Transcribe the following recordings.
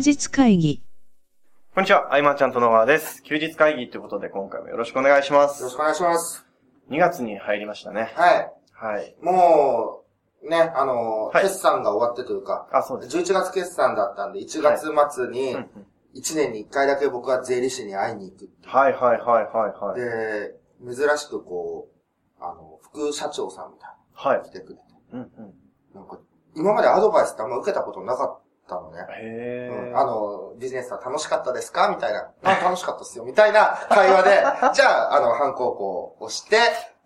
日会議。こんにちは、アイマーちゃんと野川です。休日会議ということで今回もよろしくお願いしますよろし。くお願いします。2月に入りましたね。はい。はい。もう、ね、あの、はい決算が終わってというか、あ、そうです。11月決算だったんで、1月末にうんうん1年に1回だけ僕は税理士に会いに行く。はいはいはいはいはい。で、珍しくこう、あの、副社長さんみたいはいな。来てくれて。うんうん。なんか、今までアドバイスってあんま受けたことなかったのね。へー。うんあの、ビジネスは楽しかったですか？みたいな。あ、楽しかったっすよ。みたいな会話で、じゃあ、あの、反抗校を押して、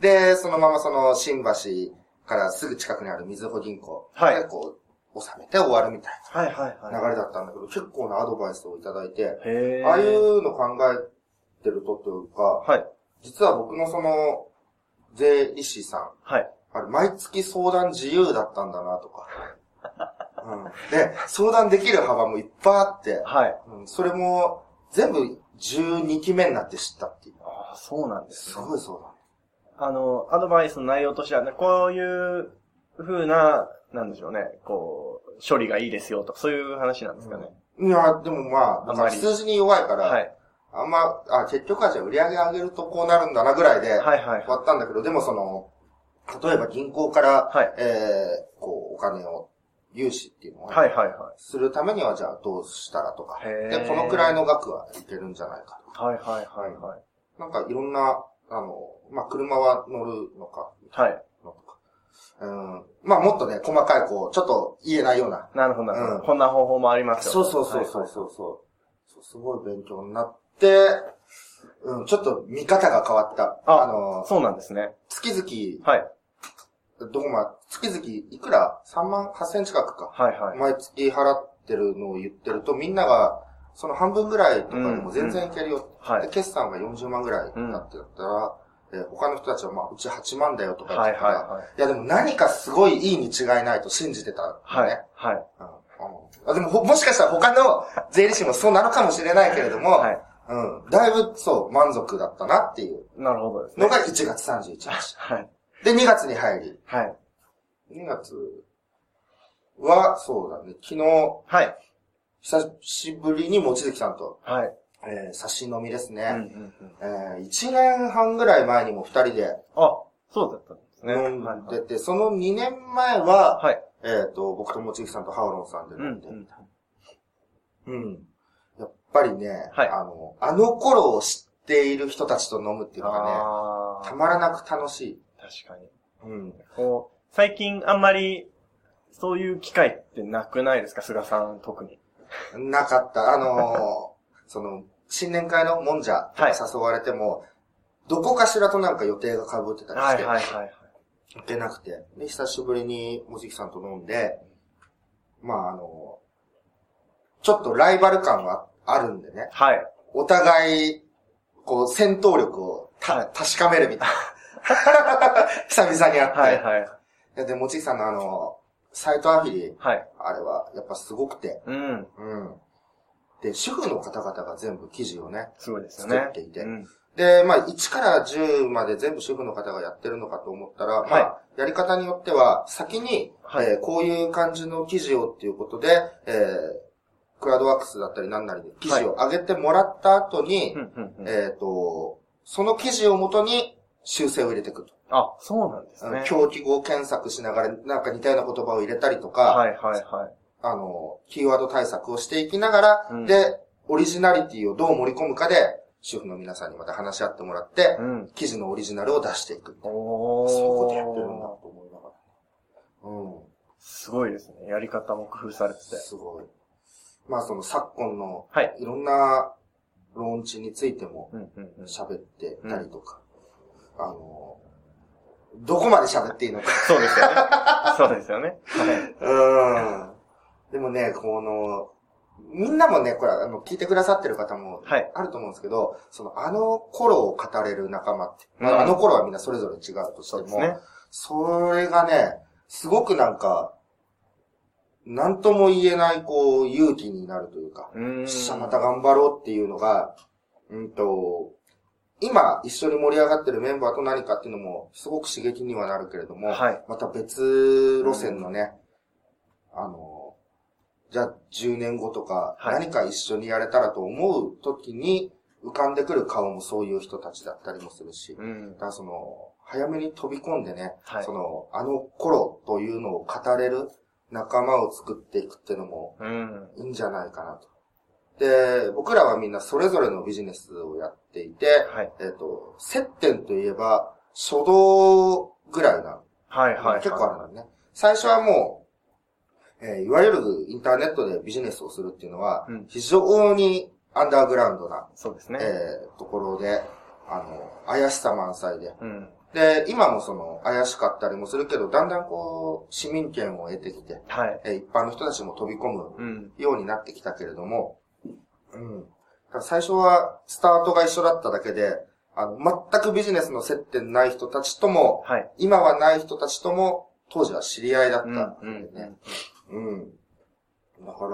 で、そのままその、新橋からすぐ近くにあるみずほ銀行はいで、こう、収めて終わるみたいはいはいは。ない流れだったんだけど、結構なアドバイスをいただいて、へー。ああいうの考えてるとというか、はい。実は僕のその、税理士さん、はい。あれ、毎月相談自由だったんだなとか。うん、で、相談できる幅もいっぱいあって、はい。うん、それも、全部12期目になって知ったっていう。ああ、そうなんですすね。ごいそうだ。あの、アドバイスの内容としてはね、こういう風な、なんでしょうね、こう、処理がいいですよと、そういう話なんですかね。いや、でもまあ、あんまり数字に弱いから、はい。あんま、あ、結局はじゃあ売り上げ上げるとこうなるんだなぐらいで、はいはい終わったんだけど、でもその、例えば銀行から、はい。えー、こう、お金を、融資っていうのを、はいはいはするためにはじゃあどうしたらとか、で、このくらいの額はいけるんじゃないかとか、い。はいはいはいはい。なんかいろんな、あの、まあ、車は乗るのか、はい。のとか。うん。まあ、もっとね、細かい、こう、ちょっと言えないような。なるほどうんこんな方法もありますよ。そうそうそうそうはいそうそう、そう。すごい勉強になって、うん、ちょっと見方が変わった。ああの、そうなんですね。月々、はい。どこま、月々いくら ?3 万8千近くか。はいはい。毎月払ってるのを言ってると、みんなが、その半分ぐらいとかでも全然いけるよ。はいで、決算が40万ぐらいになってたら、えー他の人たちは、まあ、うち8万だよとか言っはいてたら、はいはい。いやでも何かすごいいいに違いないと信じてたのね。はい。はい。うんうんあでもほ、もしかしたら他の税理士もそうなのかもしれないけれども、はい。うん。だいぶ、そう、満足だったなっていうなるほどですね。のが1月31日。はい。で、2月に入り、はい。2月は、そうだね、昨日、はい。久しぶりに望月さんと、はい。えー、差し飲みですね。うんうんうん。えー、1年半ぐらい前にも2人であ、そうだったんですね。飲はいんでて、その2年前は、はい。えっ、と、僕と望月さんとハオロンさんでうん飲んで、うん。うん。やっぱりね、はいあの、あの頃を知っている人たちと飲むっていうのがね、あたまらなく楽しい。あ、確かに。うん。こう、最近あんまり、そういう機会ってなくないですか？菅さん特に。なかった。あのー その、新年会のもんじゃ誘われても、どこかしらとなんか予定が被ってたりして、はいはいはい。行けなくて、で、久しぶりにもじきさんと飲んで、まああのちょっとライバル感はあるんでね、はい。お互い、こう、戦闘力をた、はい確かめるみたいな。久々に会って。はいはい。いやで、もちきさんのあの、サイトアフィリ、はい。あれはやっぱすごくて、うん。うん。で、主婦の方々が全部記事をね、すごいですよね。作っていてうん。で、まあ、1から10まで全部主婦の方がやってるのかと思ったら、まあは、やり方によっては、先に、はいえーこういう感じの記事をっていうことで、えークラウドワークスだったりなんなりで記事を上げてもらった後に、うんうんうんえっ、と、その記事をもとに修正を入れていくと。あ、そうなんですね。狂気語検索しながら、なんか似たような言葉を入れたりとか、はいはいはい。あの、キーワード対策をしていきながら、うんで、オリジナリティをどう盛り込むかで、主婦の皆さんにまた話し合ってもらって、うん。記事のオリジナルを出していく。おー。そういうことやってるんだと思いながら。うん。すごいですね。やり方も工夫されてて。すごい。まあその昨今のはい。いろんなローンチについても。喋ってたりとか、あの、どこまで喋っていいのか。そうですよね。そうですよね。はい。うん。でもね、この、みんなもね、これ、あの、聞いてくださってる方も、はいあると思うんですけど、その、あの頃を語れる仲間って、まうんあ、あの頃はみんなそれぞれ違うとしても、そね。それがね、すごくなんか、なんとも言えない、こう、勇気になるというか、うまた頑張ろうっていうのが、うんと、今一緒に盛り上がってるメンバーと何かっていうのも、すごく刺激にはなるけれども、はい。また別路線のね、あの、じゃあ10年後とか、はい何か一緒にやれたらと思う時に浮かんでくる顔もそういう人たちだったりもするし、うんだ。からその、早めに飛び込んでね、はいその、あの頃というのを語れる仲間を作っていくっていうのもうん。いいんじゃないかなと。で、僕らはみんなそれぞれのビジネスをやっていて、はい。えっ、と、接点といえば、初動ぐらいな、はい、はい。結構あるのね。最初はもう、えーいわゆるインターネットでビジネスをするっていうのはうん、非常にアンダーグラウンドな、そうですね。えーところで、あの、怪しさ満載で。うん。で、今もその、怪しかったりもするけど、だんだんこう、市民権を得てきて、はい。えー一般の人たちも飛び込むうん。ようになってきたけれども、うん。最初はスタートが一緒だっただけで、あの、全くビジネスの接点ない人たちとも、はい。今はない人たちとも、当時は知り合いだったうんん。だようん。ね。うん。だから、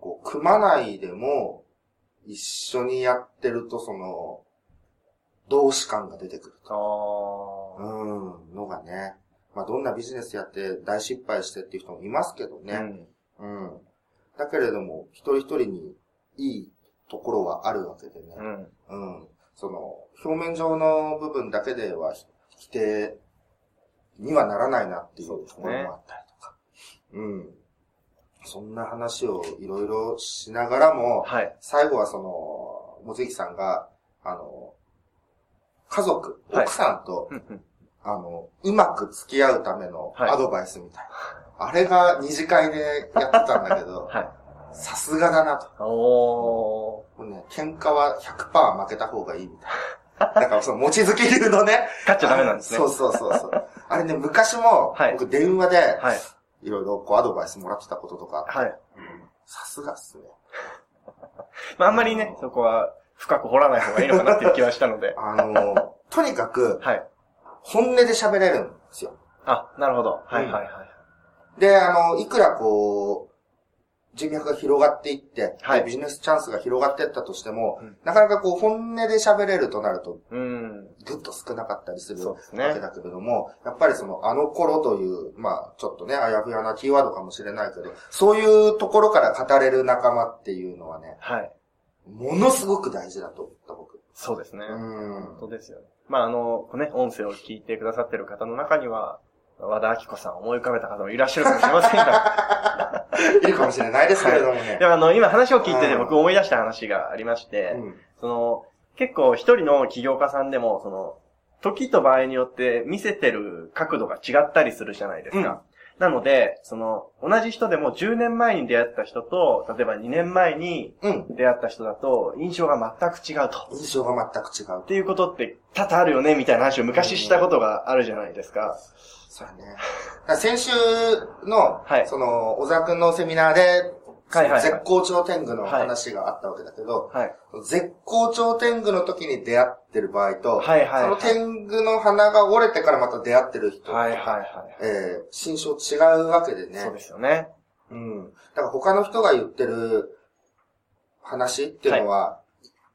こう、組まないでも、一緒にやってると、その、同志感が出てくるあと。あ。うん、のがね。まあ、どんなビジネスやって大失敗してっていう人もいますけどね。うん。うん。だけれども、一人一人にいいところはあるわけでね。うん。うん。その、表面上の部分だけではひ否定にはならないなっていうところもあったりとか。うん。そんな話をいろいろしながらも、はい。最後はその、もずきさんが、あの、家族、はい奥さんと、うんうんあの、うまく付き合うためのはいアドバイスみたいな。あれが二次会でやってたんだけど、はい。さすがだなと。おー。もうね、喧嘩は100%負けた方がいいみたいな。だからその、餅月流のね。勝っちゃダメなんですね。そうそうそうそう。あれね、昔もはい、僕電話で、はい。いろいろこうアドバイスもらってたこととか、はい。うんさすがっすね。まあ、あんまりね、そこは深く掘らない方がいいのかなっていう気はしたので。あの、とにかく、はい。本音で喋れるんですよ。あ、なるほど。はいはいはい。で、あの、いくらこう、人脈が広がっていって、はいでビジネスチャンスが広がっていったとしても、うんなかなかこう、本音で喋れるとなると、うん。ぐっと少なかったりするわけだけれども、やっぱりその、あの頃という、まあ、ちょっとね、あやふやなキーワードかもしれないけど、そういうところから語れる仲間っていうのはね、はい。ものすごく大事だと思った、僕。そうですね。うん本。当ですよね。まあ、あの、ね、音声を聞いてくださってる方の中には、和田明子さんを思い浮かべた方もいらっしゃるかもしれませんが、いるかもしれないですけれどもね。で。もあの、今話を聞いててうん。僕思い出した話がありまして、うん。その、結構一人の起業家さんでも、その、時と場合によって見せてる角度が違ったりするじゃないですか。なので、その、同じ人でも10年前に出会った人と、例えば2年前にうん。出会った人だと、印象が全く違うと。印象が全く違うっ。ていうことって多々あるよね、みたいな話を昔したことがあるじゃないですか。そうやね。だから先週の、はいその、小沢くんのセミナーで、はいはいはい絶好調天狗の話があったわけだけど、はい。絶好調天狗の時に出会ってる場合と、はいはいはいその天狗の花が折れてからまた出会ってる人とか、はいはいはい。えー、心象違うわけでね。そうですよね。うん。だから他の人が言ってる話っていうのは、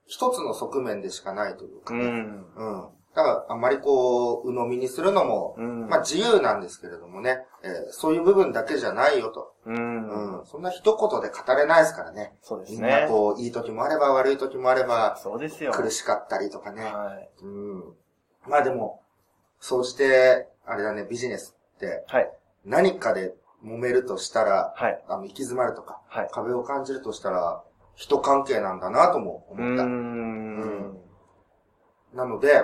一つの側面でしかないというかね。うん。うん。だから、あんまりこう、鵜呑みにするのも、うん。まあ自由なんですけれどもね、えーそういう部分だけじゃないよと。う。うんん。そんな一言で語れないですからね。そうですみんなね。こう、いい時もあれば悪い時もあれば、そうですよ。苦しかったりとかね。はい。うん。まあでも、そうして、あれだね、ビジネスって、はい。何かで揉めるとしたら、はい。あの、行き詰まるとか、はい。壁を感じるとしたら、人関係なんだなともう思った。ーん。なので、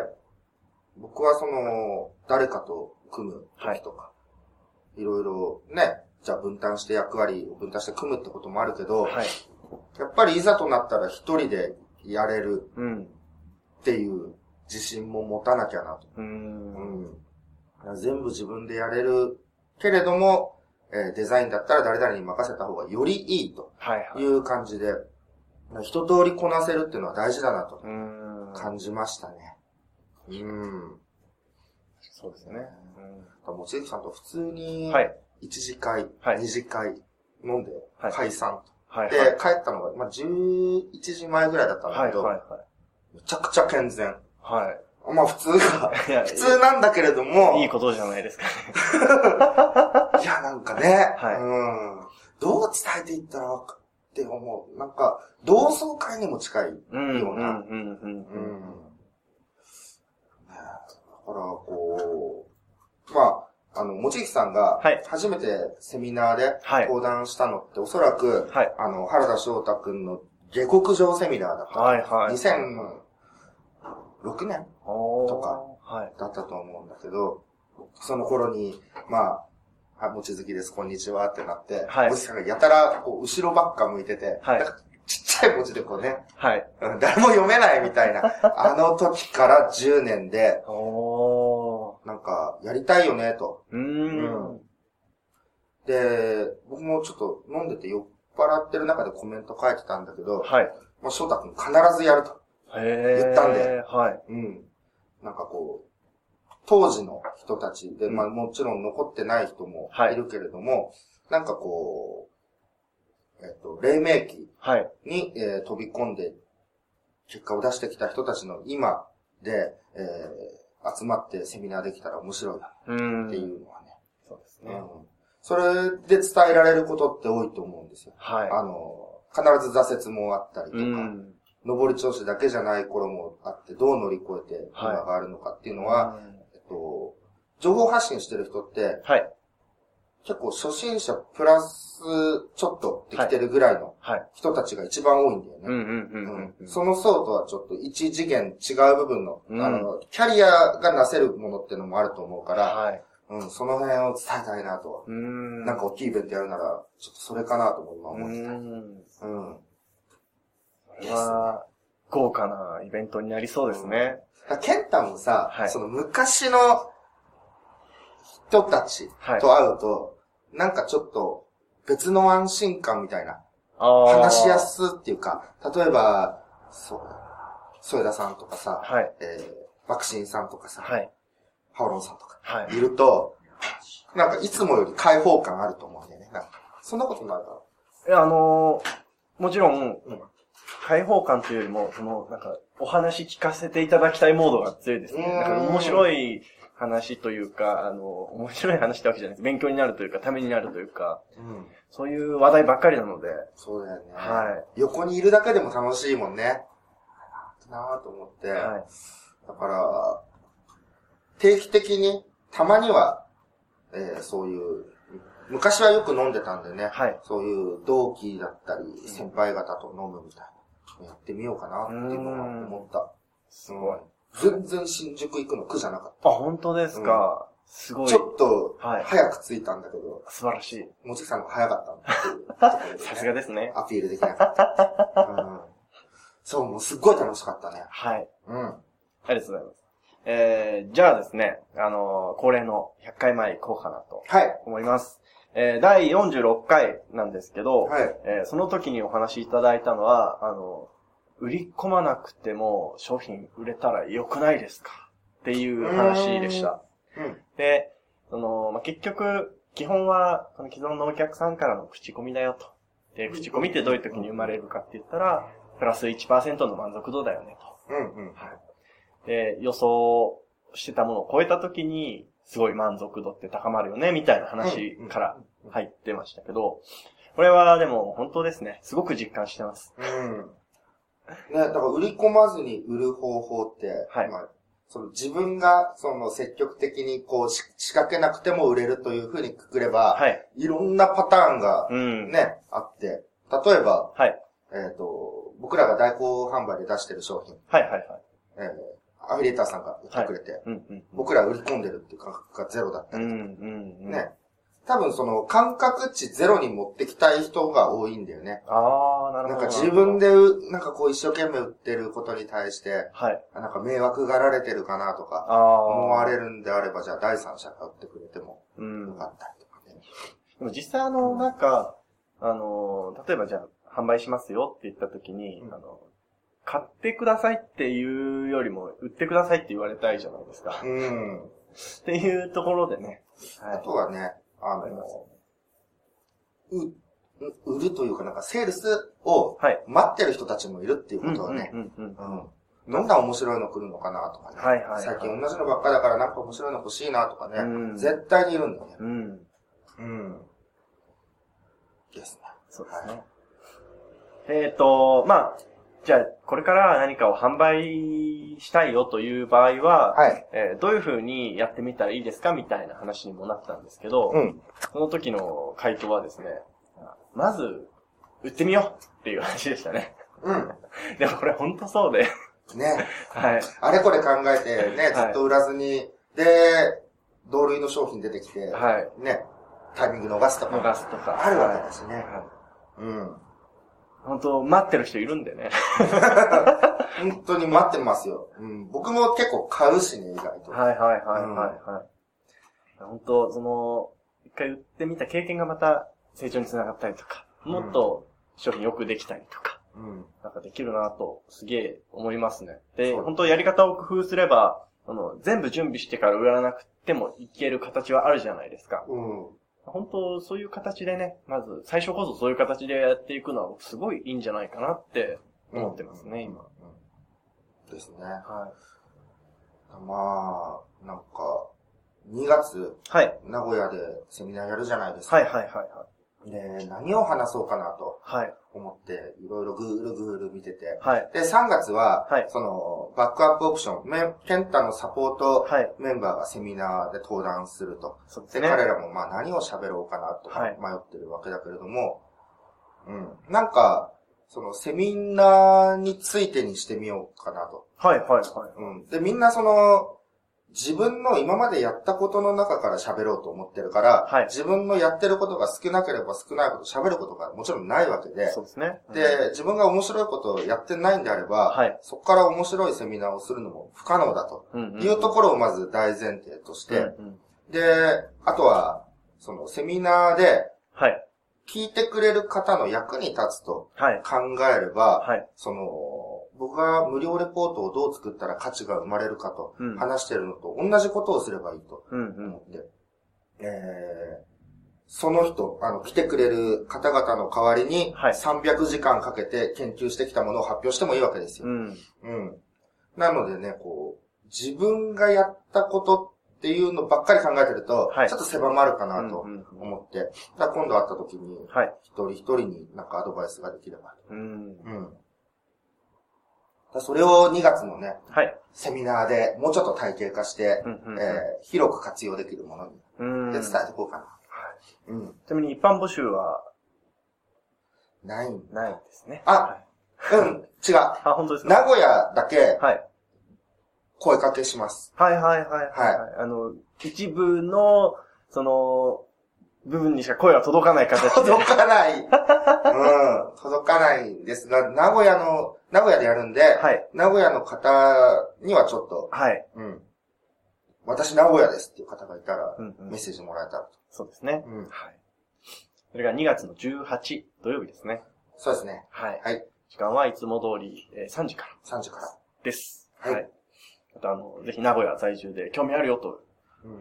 僕はその、誰かと組む時とか、い、ろいろね、じゃあ分担して役割を分担して組むってこともあるけど、はい。やっぱりいざとなったら一人でやれるうん。っていう自信も持たなきゃなと。うーん。うん。全部自分でやれるけれども、えーデザインだったら誰々に任せた方がよりいいとはいはい。いう感じで、一通りこなせるっていうのは大事だなと。感じましたね。うん。そうですね。もちゆきさんと普通に、はい。1次会、はい2次会飲んではい解散。はい。で、帰ったのが、まあ、11時前ぐらいだったんだはい。けど、はい。はい。めちゃくちゃ健全。はい。まあ普通が、普通なんだけれども、いいことじゃないですかね。いや、なんかね、はいうん。どう伝えていったらって思う。なんか、同窓会にも近い。うん。ようなうん。うん。うん。うん。ねだから、こう、まあ、あの、もちきさんがはい、初めてセミナーではい講談したのって、おそらく、はい。あの、原田翔太くんの下克上セミナーだった。はい。はい。2006年とかはい。だったと思うんだけど、その頃に、まあ、あ、もちづきです、こんにちはってなって、はいもちさんがやたら、こう、後ろばっか向いてて、はいちっちゃい文字でこうね、はい。うん誰も読めないみたいな、あの時から10年で、おー。なんか、やりたいよね、と。うーん。で、僕もちょっと飲んでて酔っ払ってる中でコメント書いてたんだけど、はい。まあ、翔太くん必ずやると。言ったんではい。うん。なんかこう、当時の人たちで、うんまあもちろん残ってない人もはいいるけれども、なんかこう、えっと、黎明期はい。に、えー飛び込んで、結果を出してきた人たちの今で、えー集まってセミナーできたら面白いな。っていうのはね。そうですね。うん。それで伝えられることって多いと思うんですよ。はい。あの、必ず挫折もあったりとか、うん。上り調子だけじゃない頃もあって、どう乗り越えて今があるのかっていうのは、えっと、情報発信してる人って、はい。結構初心者プラスちょっとできてるぐらいのはい。人たちが一番多いんだよね。うんうんうんううんん。その層とはちょっと一次元違う部分の、うんあの、キャリアがなせるものっていうのもあると思うから、はい。うん、その辺を伝えたいなと。うーん。なんか大きいイベントやるなら、ちょっとそれかなとも今う思ってた。ーん。うん。これは、豪華なイベントになりそうですね。だからケンタもさ、はいその昔の人たちはいと会うと、なんかちょっと別の安心感みたいな、話しやすっていうか、例えば、そうだ、添田さんとかさ、はい。えー、爆心さんとかさ、はい。ハオロンさんとか、はい。いると、なんかいつもより開放感あると思うんだよね。なんかそんなことないかいや、あのーもちろん、うん開放感というよりも、その、なんか、お話聞かせていただきたいモードが強いですね。うんなんか面白い話というか、あの、面白い話ってわけじゃないです。勉強になるというか、ためになるというか、な。うん。そういう話題ばっかりなので、そうだよね。は横にいるだけでも楽しいもんね。なぁと思って。はい。だから、定期的に、たまには、えーそういう、昔はよく飲んでたんでね、はい。そういう同期だったり、先輩方と飲むみたいな、やってみようかなっていうのは思った。すごい。全然新宿行くの苦じゃなかっあ、本当ですか？すごた。いち。ょっと、はい早く着いたんだけど、素晴らしい。もちきさんが早かったんだっていうね さすがですね。アピールできなかった。うん、そう、もうすっごい楽しかったね。はい。うん。ありがとうございます。えー、じゃあですね、あのー恒例の100回前行こうかなとはい。思います。えー、第46回なんですけど、はい。えーその時にお話しいただいたのは、あの、売り込まなくても商品売れたら良くないですか？っていう話でした。うん。で、その、まあ、結局、基本は、その既存のお客さんからの口コミだよと。で、口コミってどういう時に生まれるかって言ったら、プラス1%の満足度だよねと。うん。うん。で、予想してたものを超えた時に、すごい満足度って高まるよね、みたいな話から入ってましたけど、これはでも本当ですね。すごく実感してます。うん。ね、だから売り込まずに売る方法って、はいまあ、その自分がその積極的にこうし仕掛けなくても売れるというふうにくくれば、はい。い、ろんなパターンがうん。ね、あって、例えば、はい。えっ、と、僕らが代行販売で出してる商品、はいはいはい。えーアフィリエーターさんが売ってくれて、うんうん。僕ら売り込んでるっていう感覚がゼロだったりとか、うんうんうん。ね。多分その感覚値ゼロに持ってきたい人が多いんだよね。ああ、なんか自分でう、なんかこう一生懸命売ってることに対して、はい。なんか迷惑がられてるかなとか。思われるんであれば、じゃあ第三者が売ってくれてもうん。よかったりとかね。でも実際あの、なんか、あの、例えばじゃあ、販売しますよって言った時に、うんあの、買ってくださいっていうよりも、売ってくださいって言われたいじゃないですか。うん。っていうところでね。はあとはね、あの、う、売るというかなんかセールスをはい。待ってる人たちもいるっていううんことはね、うんうんうん。うん。どんな面白いの来るのかなとかね。はいはいはい最近同じのばっかだからなんか面白いの欲しいなとかね。うん絶対にいるんだよね。うん。うん。ですね。そうですね。えっ、と、まあ、じゃあ、これから何かを販売したいよという場合は、はい。えーどういう風にやってみたらいいですかみたいな話にもなったんですけど、うん。その時の回答はですね、まず、売ってみようっていう話でしたね。うん。でもこれ本当そうで、ね。はい。あれこれ考えてね、はいずっと売らずに、で、同類の商品出てきて、はい。ね、タイミング逃すとか、逃すとか。あるわけだしね。はいうん。本当待ってる人いるんでね。本当に待ってますよ。うん。僕も結構買うしね、意外と。はいはいはいはいはい。本当その、一回売ってみた経験がまた成長につながったりとか、もっと商品よくできたりとか、うん。なんかできるなと、すげえ思いますね。で、本当やり方を工夫すれば、あの、全部準備してから売らなくてもいける形はあるじゃないですか。うん。本当そういう形でね、まず最初こそそういう形でやっていくのはすごいいいんじゃないかなって思ってますね、今。うん。ですね。はまあ、なんか、2月、い。はい。名古屋でセミナーやるじゃないですか。はいはいはいはい。で、何を話そうかなとはい。思って、いろいろグールグール見てて。はい。で、3月は、はいその、バックアップオプション、メンケンタのサポートはい。メンバーがセミナーで登壇すると。で、そうで。彼らもまあ何を喋ろうかなとはい迷ってるわけだけれども、うん。なんか、そのセミナーについてにしてみようかなと。はいはいはい。うん。で、みんなその、自分の今までやったことの中から喋ろうと思ってるから、はい自分のやってることが少なければ少ないほど喋ることがもちろんないわけで、そうですね。で、自分が面白いことをやってないんであれば、はいそこから面白いセミナーをするのも不可能だとうんうん、いうところをまず大前提として、うんうんで、あとは、そのセミナーではい。聞いてくれる方の役に立つとはい。考えれば、はい。その、僕が無料レポートをどう作ったら価値が生まれるかとうん話してるのと同じことをすればいいとうんうん思。って、えー、その人、あの、来てくれる方々の代わりに、はい300時間かけて研究してきたものを発表してもいいわけですよ。うん。うん。なのでね、こう、自分がやったことっていうのばっかり考えてると、はいちょっと狭まるかなとうんうんうん思って、だから今度会った時に、はい。一人一人になんかアドバイスができれば。うん。うん。それを2月のね、はい。セミナーでもうちょっと体系化して、うんうんうんえー広く活用できるものに、うん。で伝えていこうかな。うん。ちなみに一般募集は？ないんないですね。あはいうん、違う。あ、本当ですか？名古屋だけはい。声かけします。はいはいはいはい。はい、あの、一部の、その、部分にしか声が届かない形で。届かない。うん、届かないんですが、名古屋の、名古屋でやるんで、はい。名古屋の方にはちょっと、はい。うん。私名古屋ですっていう方がいたら、うんうんメッセージもらえたらと。そうですね。うんはい。それが2月の18土曜日ですね。そうですね。はい。はい。時間はいつも通り、えー3時から3時から。です。はいあとあの、ぜひ名古屋在住で興味あるよとうん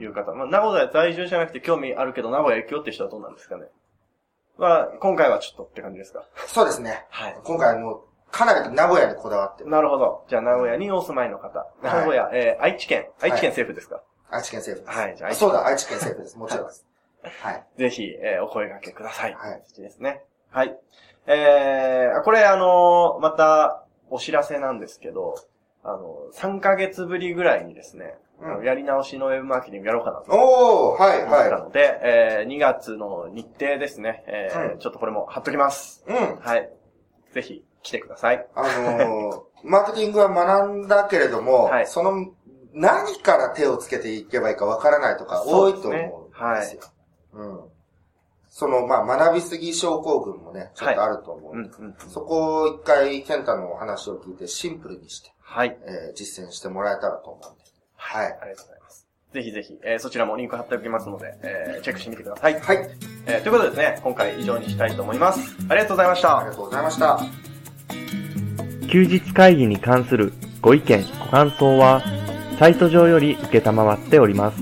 いう方、まあ、名古屋在住じゃなくて興味あるけど名古屋行くよって人はどうなんですかね。は、今回はちょっとって感じですか。そうですね。はい。今回もう、かなり名古屋にこだわってる。なるほど。じゃあ名古屋にお住まいの方。名古屋、えー愛知県。愛知県政府ですか、愛知県政府です。はいじゃあ愛知そうだ、愛知県政府です。もちろんです。はい。ぜひ、えーお声掛けください。はい形ですね。はい。えー、これあのーまた、お知らせなんですけど、あの、3ヶ月ぶりぐらいにですね、うんやり直しのウェブマーケティングやろうかなとおー、はい、思ったはので、えー2月の日程ですね、えーうんちょっとこれも貼っときます。い。うん。はい。ぜひ、来てください。あのー、マーケティングは学んだけれども、はいその、何から手をつけていけばいいかわからないとか多いと思うんですよ。うん。その、まあ、学びすぎ症候群もね、ちょっとあると思う。うん、うん。そこを一回、ケンタのお話を聞いてシンプルにして、はい。えー実践してもらえたらと思うんで。はい。ありがとうございます。ぜひぜひ、えーそちらもリンク貼っておきますので、えーチェックしてみてください。はい。えーということでですね、今回以上にしたいと思います。ありがとうございましたあり。がとうございました。休日会議に関するご意見、ご感想は、サイト上より受けたまわっております。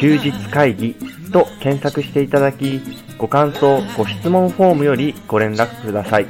休日会議と検索していただき、ご感想、ご質問フォームよりご連絡ください。